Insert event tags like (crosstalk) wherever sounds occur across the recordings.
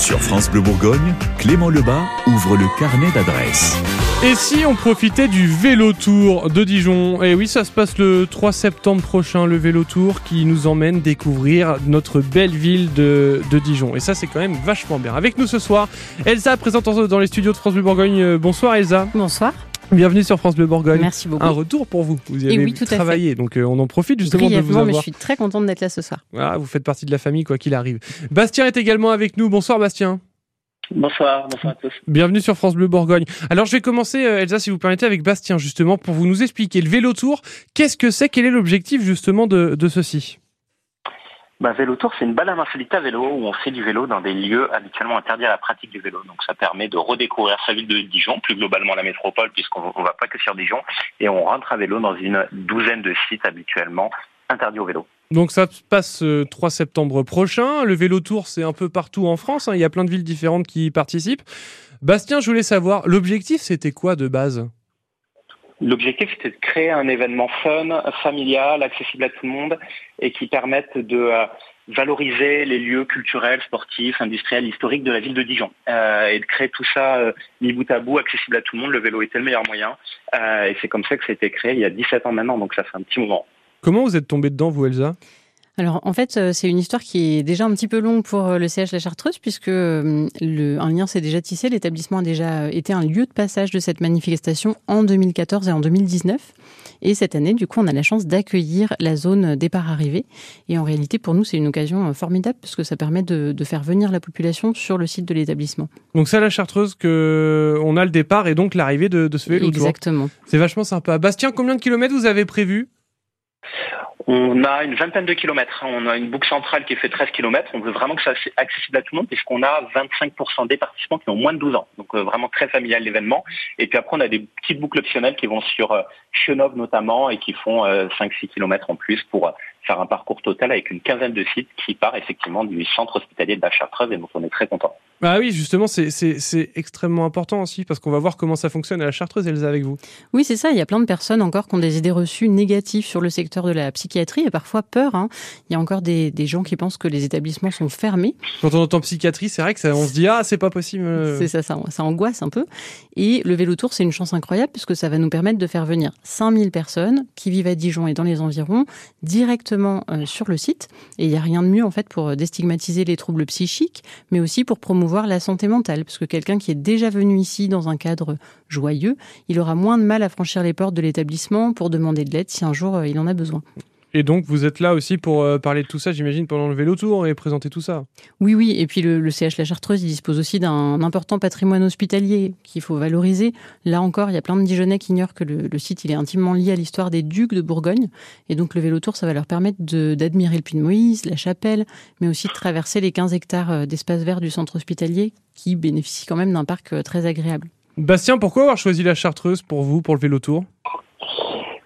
Sur France Bleu Bourgogne, Clément Lebas ouvre le carnet d'adresses. Et si on profitait du vélo tour de Dijon? Et oui, ça se passe le 3 septembre prochain, le vélo tour qui nous emmène découvrir notre belle ville de, de Dijon. Et ça, c'est quand même vachement bien. Avec nous ce soir, Elsa, présente dans les studios de France Bleu Bourgogne. Bonsoir Elsa. Bonsoir. (laughs) Bienvenue sur France Bleu Bourgogne. Merci beaucoup. Un retour pour vous. Vous y avez oui, tout travaillé, donc euh, on en profite justement de vous avoir. mais je suis très contente d'être là ce soir. Voilà, vous faites partie de la famille quoi qu'il arrive. Bastien est également avec nous. Bonsoir Bastien. Bonsoir, bonsoir à tous. Bienvenue sur France Bleu Bourgogne. Alors je vais commencer, euh, Elsa, si vous permettez, avec Bastien justement pour vous nous expliquer le vélo tour. Qu'est-ce que c'est? Quel est l'objectif justement de, de ceci? Bah, Vélo Tour, c'est une balade insolite à vélo où on fait du vélo dans des lieux habituellement interdits à la pratique du vélo. Donc ça permet de redécouvrir sa ville de Dijon, plus globalement la métropole, puisqu'on ne va pas que sur Dijon, et on rentre à vélo dans une douzaine de sites habituellement interdits au vélo. Donc ça se passe 3 euh, septembre prochain. Le vélo tour, c'est un peu partout en France. Hein. Il y a plein de villes différentes qui y participent. Bastien, je voulais savoir, l'objectif, c'était quoi de base? L'objectif, c'était de créer un événement fun, familial, accessible à tout le monde et qui permette de euh, valoriser les lieux culturels, sportifs, industriels, historiques de la ville de Dijon euh, et de créer tout ça euh, mis bout à bout, accessible à tout le monde. Le vélo était le meilleur moyen et c'est comme ça que ça a été créé il y a 17 ans maintenant, donc ça fait un petit moment. Comment vous êtes tombé dedans, vous, Elsa? Alors en fait, euh, c'est une histoire qui est déjà un petit peu longue pour euh, le CH La Chartreuse, puisque euh, le, un lien s'est déjà tissé. L'établissement a déjà été un lieu de passage de cette manifestation en 2014 et en 2019. Et cette année, du coup, on a la chance d'accueillir la zone départ-arrivée. Et en réalité, pour nous, c'est une occasion formidable, parce que ça permet de, de, faire venir la population sur le site de l'établissement. Donc c'est à la Chartreuse qu'on a le départ et donc l'arrivée de, de ce vélo. Exactement. C'est vachement sympa. Bastien, combien de kilomètres vous avez prévu? On a une vingtaine de kilomètres. On a une boucle centrale qui fait 13 kilomètres. On veut vraiment que ça soit accessible à tout le monde puisqu'on a 25% des participants qui ont moins de 12 ans. Donc euh, vraiment très familial l'événement. Et puis après, on a des petites boucles optionnelles qui vont sur euh, Chenov notamment et qui font 5-6 euh, kilomètres en plus pour faire un parcours total avec une quinzaine de sites qui part effectivement du centre hospitalier de la Chartreuse et donc on est très content. Bah oui, justement, c'est extrêmement important aussi parce qu'on va voir comment ça fonctionne à la Chartreuse, Elsa, avec vous. Oui, c'est ça. Il y a plein de personnes encore qui ont des idées reçues négatives sur le secteur de la psychiatrie et parfois peur. Hein. Il y a encore des, des, gens qui pensent que les établissements sont fermés. Quand on entend psychiatrie, c'est vrai que ça, on se dit ah c'est pas possible. C'est ça, ça, ça angoisse un peu. Et le vélo tour, c'est une chance incroyable puisque ça va nous permettre de faire venir 5000 personnes qui vivent à Dijon et dans les environs directement euh, sur le site. Et il n'y a rien de mieux en fait pour déstigmatiser les troubles psychiques, mais aussi pour promouvoir la santé mentale, parce que quelqu'un qui est déjà venu ici dans un cadre joyeux, il aura moins de mal à franchir les portes de l'établissement pour demander de l'aide si un jour euh, il en a besoin. Et donc, vous êtes là aussi pour euh, parler de tout ça, j'imagine, pendant le vélo tour et présenter tout ça. Oui, oui. Et puis, le, CH La Chartreuse, il dispose aussi d'un important patrimoine hospitalier qu'il faut valoriser. Là encore, il y a plein de Dijonnais qui ignorent que le, site, il est intimement lié à l'histoire des ducs de Bourgogne. Et donc, le vélo tour, ça va leur permettre d'admirer le Puy de Moïse, la chapelle, mais aussi de traverser les 15 hectares euh, d'espace vert du centre hospitalier qui bénéficient quand même d'un parc euh, très agréable. Bastien, pourquoi avoir choisi la Chartreuse pour vous, pour le vélo tour?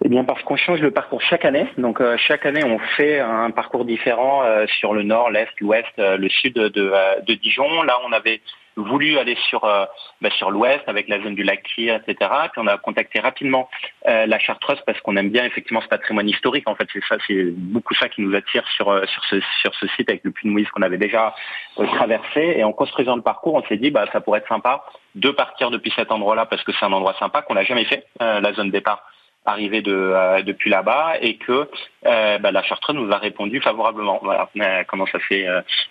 Eh bien parce qu'on change le parcours chaque année. Donc euh, chaque année on fait un parcours différent euh, sur le nord, l'est, l'ouest, euh, le sud de, de, Dijon. Là on avait voulu aller sur bah, sur l'ouest avec la zone du lac Kier, etc. Puis on a contacté rapidement la Chartreuse parce qu'on aime bien effectivement ce patrimoine historique. En fait c'est ça, c'est beaucoup ça qui nous attire sur sur ce sur ce site avec le puits de qu'on avait déjà traversé. Et en construisant le parcours, on s'est dit bah ça pourrait être sympa de partir depuis cet endroit-là parce que c'est un endroit sympa qu'on n'a jamais fait, la zone départ arrivé euh, depuis là-bas et que euh, bah, la Chartreuse nous a répondu favorablement. Voilà euh, comment ça s'est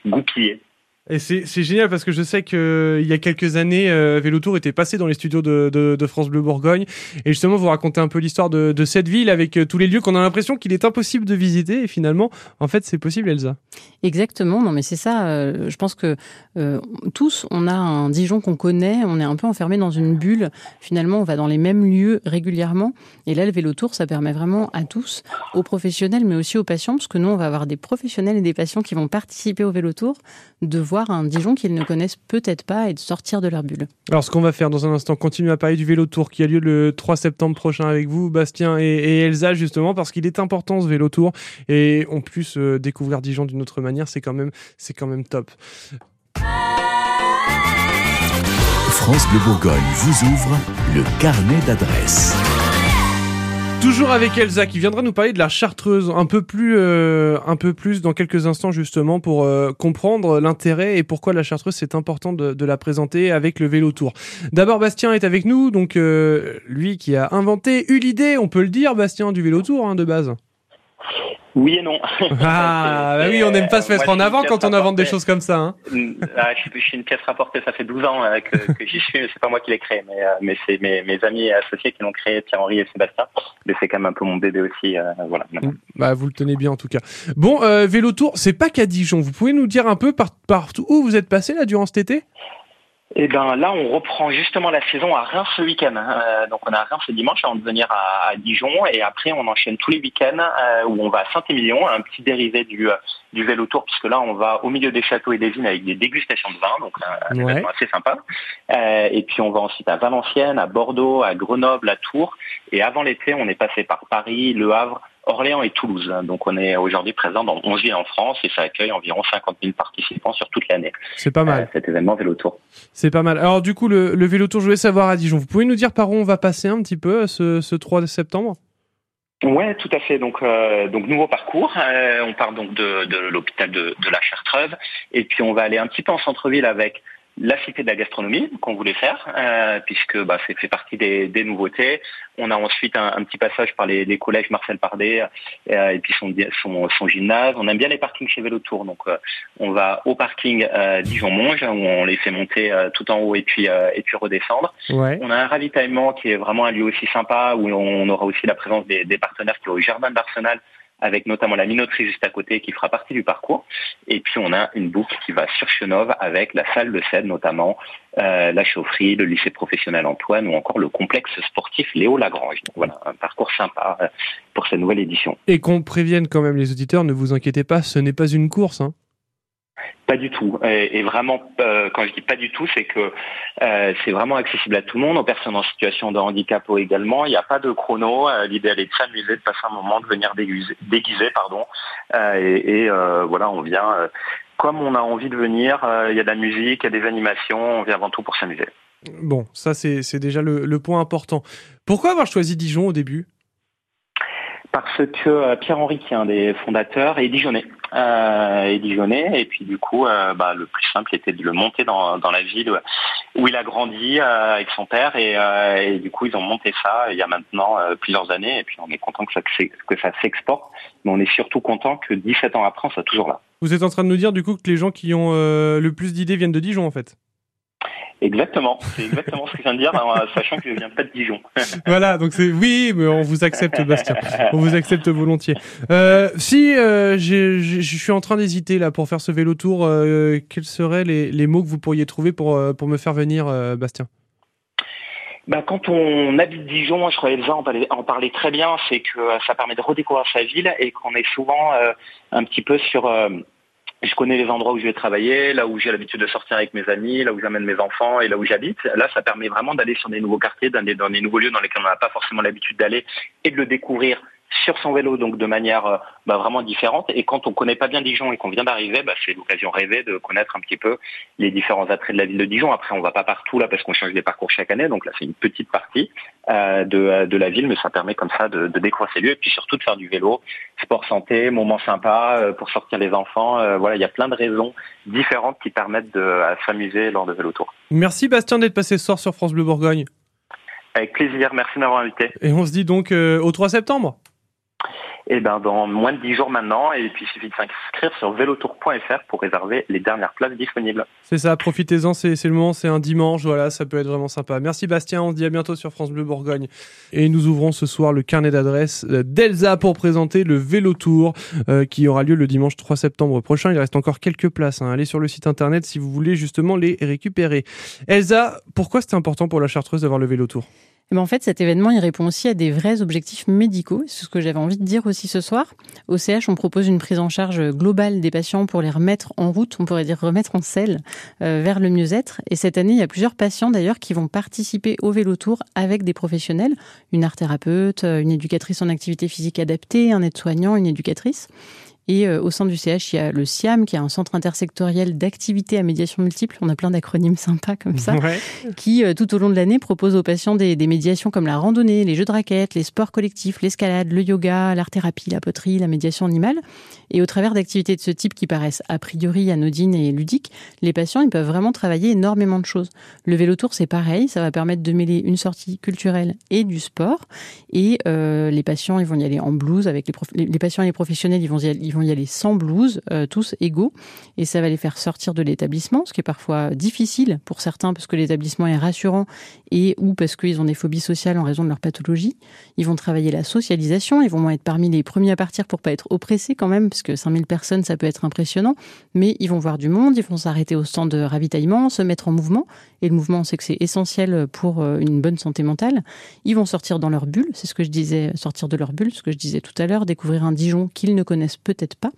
goupillé. Et c'est génial parce que je sais qu'il euh, y a quelques années, euh, Vélotour était passé dans les studios de, France Bleu Bourgogne. Et justement, vous racontez un peu l'histoire de, de, cette ville avec euh, tous les lieux qu'on a l'impression qu'il est impossible de visiter. Et finalement, en fait, c'est possible, Elsa. Exactement. Non, mais c'est ça. Euh, je pense que tous, on a un Dijon qu'on connaît. On est un peu enfermé dans une bulle. Finalement, on va dans les mêmes lieux régulièrement. Et là, le Vélotour, ça permet vraiment à tous, aux professionnels, mais aussi aux patients, parce que nous, on va avoir des professionnels et des patients qui vont participer au Vélotour, de voir un Dijon qu'ils ne connaissent peut-être pas et de sortir de leur bulle. Alors ce qu'on va faire dans un instant, continuer à parler du vélo tour qui a lieu le 3 septembre prochain avec vous, Bastien et, Elsa, justement, parce qu'il est important ce vélo tour et en plus euh, découvrir Dijon d'une autre manière, c'est quand même, c'est quand même top. France Bleu Bourgogne vous ouvre le carnet d'adresses. Toujours avec Elsa qui viendra nous parler de la chartreuse un peu plus, euh, un peu plus dans quelques instants justement pour euh, comprendre l'intérêt et pourquoi la chartreuse c'est important de, la présenter avec le vélo tour. D'abord Bastien est avec nous, donc euh, lui qui a inventé, eu l'idée, on peut le dire Bastien du vélo tour hein, de base. Oui et non. Ah, bah oui, on n'aime pas se mettre en avant quand on invente des choses comme ça. Hein. Ah, je, suis une pièce rapportée, ça fait 12 ans euh, que, que j'y suis, c'est pas moi qui l'ai créé, mais, euh, mais c'est mes, mes, amis et associés qui l'ont créé, Pierre-Henri et Sébastien. Mais c'est quand même un peu mon bébé aussi. Euh, voilà. Bah, vous le tenez bien en tout cas. Bon, euh, Vélo Tour, c'est pas qu'à Dijon. Vous pouvez nous dire un peu par, partout où vous êtes passé là durant cet été? Eh ben là, on reprend justement la saison à Reims ce week-end. Euh, donc on a Reims ce dimanche avant de venir à, à, Dijon et après on enchaîne tous les week-ends euh, où on va à Saint-Émilion, un petit dérivé du, euh, du vélo tour puisque là on va au milieu des châteaux et des vignes avec des dégustations de vin, donc un, ouais. événement assez sympa. Euh, et puis on va ensuite à Valenciennes, à Bordeaux, à Grenoble, à Tours. Et avant l'été, on est passé par Paris, Le Havre, Orléans et Toulouse. Donc on est aujourd'hui présent dans 11 villes en France et ça accueille environ 50 000 participants sur toute l'année. C'est pas mal. Euh, cet événement Vélo Tour. C'est pas mal. Alors du coup, le, le Vélo Tour, je voulais savoir à Dijon, vous pouvez nous dire par où on va passer un petit peu ce, ce 3 septembre? Ouais, tout à fait. Donc, euh, donc nouveau parcours. Euh, on part donc de, de l'hôpital de, de, la Chartreuse et puis on va aller un petit peu en centre-ville avec la cité de la gastronomie qu'on voulait faire, euh, puisque bah, c'est fait partie des, des, nouveautés. On a ensuite un, un petit passage par les, les collèges Marcel Pardet euh, et puis son, son, son, gymnase. On aime bien les parkings chez Vélotour, donc euh, on va au parking euh, Dijon-Monge où on les fait monter euh, tout en haut et puis et puis redescendre. Ouais. On a un ravitaillement qui est vraiment un lieu aussi sympa où on aura aussi la présence des, des partenaires qui ont au Jardin d'Arsenal avec notamment la minoterie juste à côté qui fera partie du parcours. Et puis on a une boucle qui va sur Chenove avec la salle de scène notamment, euh, la chaufferie, le lycée professionnel Antoine ou encore le complexe sportif Léo Lagrange. Donc voilà, un parcours sympa euh, pour cette nouvelle édition. Et qu'on prévienne quand même les auditeurs, ne vous inquiétez pas, ce n'est pas une course. Hein. Pas du tout. Et, vraiment, euh, quand je dis pas du tout, c'est que euh, c'est vraiment accessible à tout le monde, aux personnes en situation de handicap également. Il n'y a pas de chrono. Euh, L'idée, elle est de s'amuser, de passer un moment, de venir déguiser, pardon. Et, voilà, on vient comme on a envie de venir. Il y a de la musique, il y a des animations. On vient avant tout pour s'amuser. Bon, ça c'est déjà le point important. Pourquoi avoir choisi Dijon au début? Parce que Pierre-Henri, qui est un des fondateurs, est dijonnais. Euh, dijonnais, et puis du coup, euh, bah, le plus simple était de le monter dans, dans la ville où il a grandi euh, avec son père, et, et, du coup, ils ont monté ça il y a maintenant plusieurs années, et puis on est content que ça, que ça s'exporte, mais on est surtout content que 17 ans après, on soit toujours là. Vous êtes en train de nous dire du coup que les gens qui ont le plus d'idées viennent de Dijon en fait Exactement, c'est exactement ce que je viens de dire, sachant que je viens pas de Dijon. (laughs) voilà, donc c'est oui, mais on vous accepte, Bastien, on vous accepte volontiers. Euh, si euh, je suis en train d'hésiter là pour faire ce vélo tour, euh, quels seraient les, les, mots que vous pourriez trouver pour pour me faire venir, euh, Bastien? Bah, quand on habite Dijon, je crois Elsa en parlait, en parlait très bien, c'est que ça permet de redécouvrir sa ville et qu'on est souvent un petit peu sur je connais les endroits où je vais travailler, là où j'ai l'habitude de sortir avec mes amis, là où j'amène mes enfants et là où j'habite. Là, ça permet vraiment d'aller sur des nouveaux quartiers, des, dans des nouveaux lieux dans lesquels on n'a pas forcément l'habitude d'aller et de le découvrir sur son vélo, donc de manière euh, bah, vraiment différente. Et quand on connaît pas bien Dijon et qu'on vient d'arriver, bah, c'est l'occasion rêvée de connaître un petit peu les différents attraits de la ville de Dijon. Après, on va pas partout là parce qu'on change des parcours chaque année, donc là c'est une petite partie euh, de, de la ville, mais ça permet comme ça de, de découvrir ces lieux et puis surtout de faire du vélo, sport santé, moment sympa euh, pour sortir les enfants. Euh, voilà, il y a plein de raisons différentes qui permettent de s'amuser lors de vélo tour. Merci Bastien d'être passé ce soir sur France Bleu Bourgogne. Avec plaisir, merci de m'avoir invité. Et on se dit donc au 3 septembre et ben dans moins de 10 jours maintenant. Et puis il suffit de s'inscrire sur velotour.fr pour réserver les dernières places disponibles. C'est ça, profitez-en, c'est le moment, c'est un dimanche, voilà, ça peut être vraiment sympa. Merci Bastien, on se dit à bientôt sur France Bleu Bourgogne. Et nous ouvrons ce soir le carnet d'adresses d'Elsa pour présenter le Vélotour euh, qui aura lieu le dimanche 3 septembre prochain. Il reste encore quelques places. Hein. Allez sur le site internet si vous voulez justement les récupérer. Elsa, pourquoi c'était important pour la Chartreuse d'avoir le Vélotour? Ben en fait, cet événement, répond aussi à des vrais objectifs médicaux. C'est ce que j'avais envie de dire aussi ce soir. Au CH, on propose une prise en charge globale des patients pour les remettre en route, on pourrait dire remettre en selle euh, vers le mieux-être. Et cette année, il y a plusieurs patients d'ailleurs qui vont participer au vélo tour avec des professionnels, une art thérapeute, une éducatrice en activité physique adaptée, un aide-soignant, une éducatrice. Et au sein du CH, il y a le SIAM, qui est un centre intersectoriel d'activités à médiation multiple. On a plein d'acronymes sympas comme ça, qui tout au long de l'année propose aux patients des, des, médiations comme la randonnée, les jeux de raquettes, les sports collectifs, l'escalade, le yoga, l'art thérapie, la poterie, la médiation animale. Et au travers d'activités de ce type qui paraissent a priori anodines et ludiques, les patients ils peuvent vraiment travailler énormément de choses. Le vélo tour c'est pareil, ça va permettre de mêler une sortie culturelle et du sport. Et euh, les patients ils vont y aller en blouse avec les, les, patients et les professionnels ils vont y aller, vont y aller sans blouse, euh, tous égaux. Et ça va les faire sortir de l'établissement, ce qui est parfois difficile pour certains parce que l'établissement est rassurant et ou parce qu'ils ont des phobies sociales en raison de leur pathologie. Ils vont travailler la socialisation, ils vont être parmi les premiers à partir pour pas être oppressés quand même, parce que 5000 personnes, ça peut être impressionnant, mais ils vont voir du monde, ils vont s'arrêter au stand de ravitaillement, se mettre en mouvement, et le mouvement, sait que c'est essentiel pour euh, une bonne santé mentale. Ils vont sortir dans leur bulle, c'est ce que je disais, sortir de leur bulle, ce que je disais tout à l'heure, découvrir un Dijon qu'ils ne connaissent peut-être pas.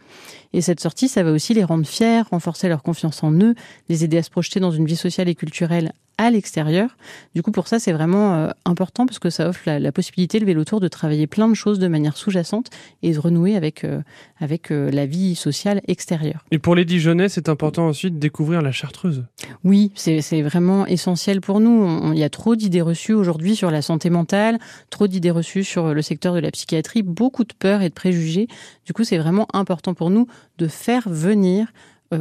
Et cette sortie, ça va aussi les rendre fiers, renforcer leur confiance en eux, les aider à se projeter dans une vie sociale et culturelle à l'extérieur. Du coup, pour ça, c'est vraiment euh, important parce que ça offre la, possibilité, le vélo tour, de travailler plein de choses de manière sous-jacente et de renouer avec, euh, avec euh, la vie sociale extérieure. Et pour les Dijonais, c'est important ensuite de découvrir la chartreuse. Oui, c'est vraiment essentiel pour nous. il y a trop d'idées reçues aujourd'hui sur la santé mentale, trop d'idées reçues sur le secteur de la psychiatrie, beaucoup de peurs et de préjugés. Du coup, c'est vraiment important pour nous de faire venir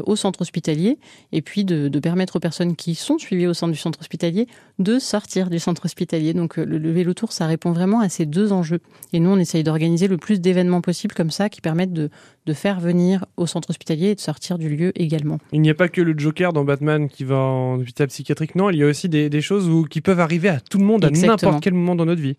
au centre hospitalier et puis de, permettre aux personnes qui sont suivies au sein du centre hospitalier de sortir du centre hospitalier. Donc euh, le, le vélo tour, ça répond vraiment à ces deux enjeux. Et nous, on essaye d'organiser le plus d'événements possibles comme ça qui permettent de, de faire venir au centre hospitalier et de sortir du lieu également. Il n'y a pas que le Joker dans Batman qui va en hôpital psychiatrique, non, il y a aussi des, choses où, qui peuvent arriver à tout le monde à n'importe quel moment dans notre vie.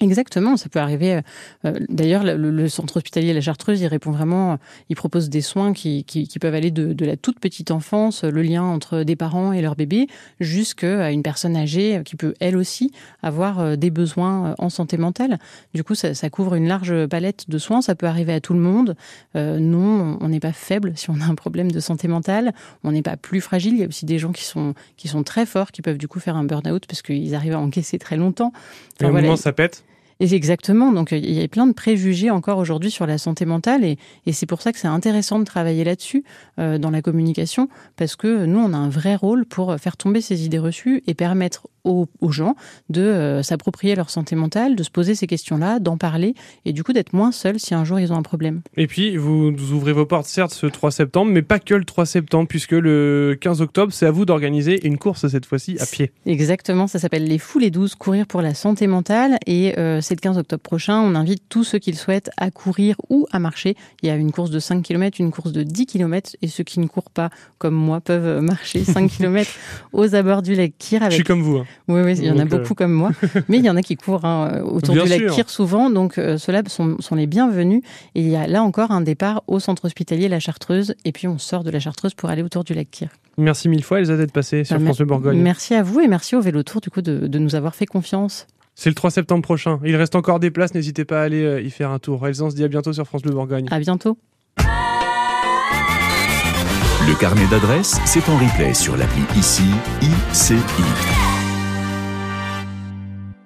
Exactement, ça peut arriver. Euh, d'ailleurs, le, centre hospitalier La Chartreuse, il répond vraiment, il propose des soins qui, qui, peuvent aller de, de, la toute petite enfance, le lien entre des parents et leur bébé, jusqu'à une personne âgée qui peut elle aussi avoir euh, des besoins euh, en santé mentale. Du coup, ça, ça couvre une large palette de soins. Ça peut arriver à tout le monde. Euh, non, on n'est pas faible si on a un problème de santé mentale. On n'est pas plus fragile. Il y a aussi des gens qui sont qui sont très forts, qui peuvent du coup faire un burn-out parce qu'ils arrivent à encaisser très longtemps. Enfin, et au moment ça pète exactement. Donc, il y a plein de préjugés encore aujourd'hui sur la santé mentale et, c'est pour ça que c'est intéressant de travailler là-dessus euh, dans la communication parce que nous, on a un vrai rôle pour faire tomber ces idées reçues et permettre aux, gens de euh, s'approprier leur santé mentale, de se poser ces questions-là, d'en parler et du coup d'être moins seuls si un jour ils ont un problème. Et puis, vous ouvrez vos portes certes ce 3 septembre, mais pas que le 3 septembre puisque le 15 octobre, c'est à vous d'organiser une course cette fois-ci à pied. Exactement, ça s'appelle les Fous les 12, courir pour la santé mentale et euh, c'est le 15 octobre prochain. On invite tous ceux qui le souhaitent à courir ou à marcher. Il y a une course de 5 km, une course de 10 km et ceux qui ne courent pas comme moi peuvent marcher 5 (laughs) km aux abords du lac Kyr. Avec... Je suis comme vous. Hein. Oui, oui, il y en a euh, beaucoup comme moi. (laughs) Mais il y en a qui courent hein, autour du lac Kyr souvent. Donc euh, ceux-là sont, sont, les bienvenus. Et il y a là encore un départ au centre hospitalier La Chartreuse. Et puis on sort de La Chartreuse pour aller autour du lac Kyr. Merci mille fois Elsa d'être passée sur bah, France Le Bourgogne. Merci à vous et merci au Vélo Tour du coup de, de nous avoir fait confiance. C'est le 3 septembre prochain. Il reste encore des places, n'hésitez pas à aller euh, y faire un tour. Elsa, on se dit à bientôt sur France Le Bourgogne. À bientôt. Le carnet d'adresses, c'est en replay sur l'appli ICI, ICI.